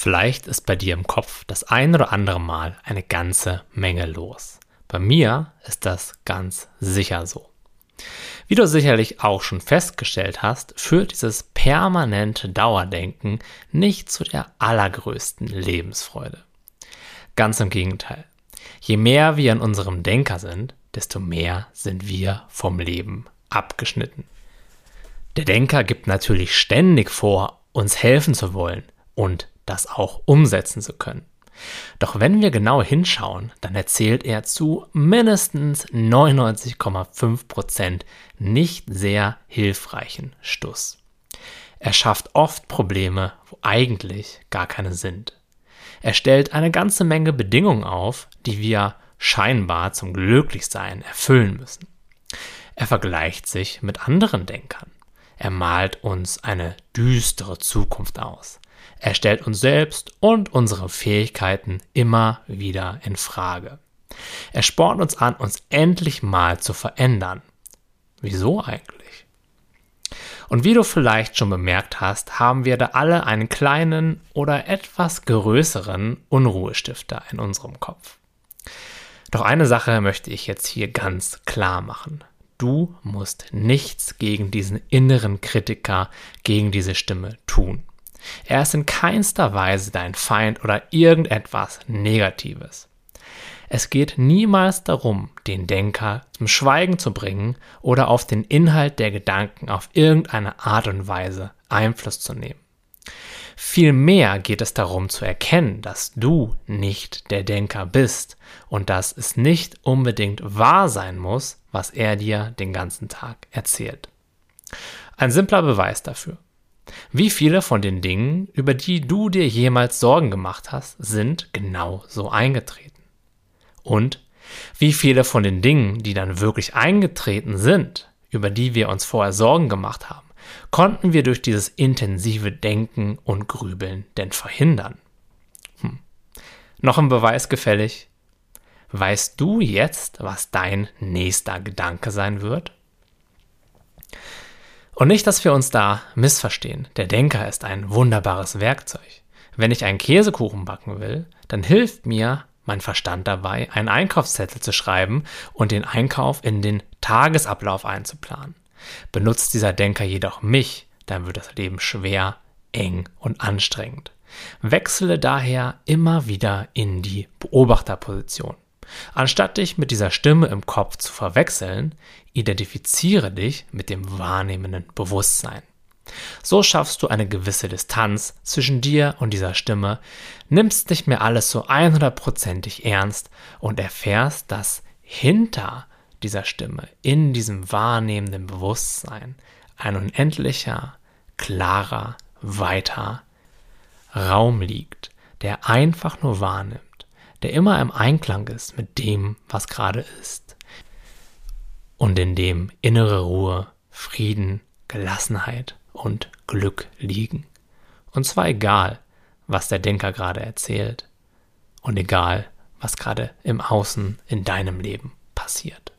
Vielleicht ist bei dir im Kopf das ein oder andere Mal eine ganze Menge los. Bei mir ist das ganz sicher so. Wie du sicherlich auch schon festgestellt hast, führt dieses permanente Dauerdenken nicht zu der allergrößten Lebensfreude. Ganz im Gegenteil. Je mehr wir in unserem Denker sind, desto mehr sind wir vom Leben abgeschnitten. Der Denker gibt natürlich ständig vor, uns helfen zu wollen und das auch umsetzen zu können. Doch wenn wir genau hinschauen, dann erzählt er zu mindestens 99,5% nicht sehr hilfreichen Stuss. Er schafft oft Probleme, wo eigentlich gar keine sind. Er stellt eine ganze Menge Bedingungen auf, die wir scheinbar zum Glücklichsein erfüllen müssen. Er vergleicht sich mit anderen Denkern. Er malt uns eine düstere Zukunft aus. Er stellt uns selbst und unsere Fähigkeiten immer wieder in Frage. Er spornt uns an, uns endlich mal zu verändern. Wieso eigentlich? Und wie du vielleicht schon bemerkt hast, haben wir da alle einen kleinen oder etwas größeren Unruhestifter in unserem Kopf. Doch eine Sache möchte ich jetzt hier ganz klar machen. Du musst nichts gegen diesen inneren Kritiker, gegen diese Stimme tun. Er ist in keinster Weise dein Feind oder irgendetwas Negatives. Es geht niemals darum, den Denker zum Schweigen zu bringen oder auf den Inhalt der Gedanken auf irgendeine Art und Weise Einfluss zu nehmen. Vielmehr geht es darum zu erkennen, dass du nicht der Denker bist und dass es nicht unbedingt wahr sein muss, was er dir den ganzen Tag erzählt. Ein simpler Beweis dafür. Wie viele von den Dingen, über die du dir jemals Sorgen gemacht hast, sind genau so eingetreten? Und wie viele von den Dingen, die dann wirklich eingetreten sind, über die wir uns vorher Sorgen gemacht haben, konnten wir durch dieses intensive Denken und Grübeln denn verhindern? Hm. Noch ein Beweis gefällig? Weißt du jetzt, was dein nächster Gedanke sein wird? Und nicht, dass wir uns da missverstehen. Der Denker ist ein wunderbares Werkzeug. Wenn ich einen Käsekuchen backen will, dann hilft mir mein Verstand dabei, einen Einkaufszettel zu schreiben und den Einkauf in den Tagesablauf einzuplanen. Benutzt dieser Denker jedoch mich, dann wird das Leben schwer, eng und anstrengend. Wechsle daher immer wieder in die Beobachterposition. Anstatt dich mit dieser Stimme im Kopf zu verwechseln, identifiziere dich mit dem wahrnehmenden Bewusstsein. So schaffst du eine gewisse Distanz zwischen dir und dieser Stimme, nimmst nicht mehr alles so 100%ig ernst und erfährst, dass hinter dieser Stimme, in diesem wahrnehmenden Bewusstsein, ein unendlicher, klarer, weiter Raum liegt, der einfach nur wahrnimmt der immer im Einklang ist mit dem, was gerade ist. Und in dem innere Ruhe, Frieden, Gelassenheit und Glück liegen. Und zwar egal, was der Denker gerade erzählt und egal, was gerade im Außen in deinem Leben passiert.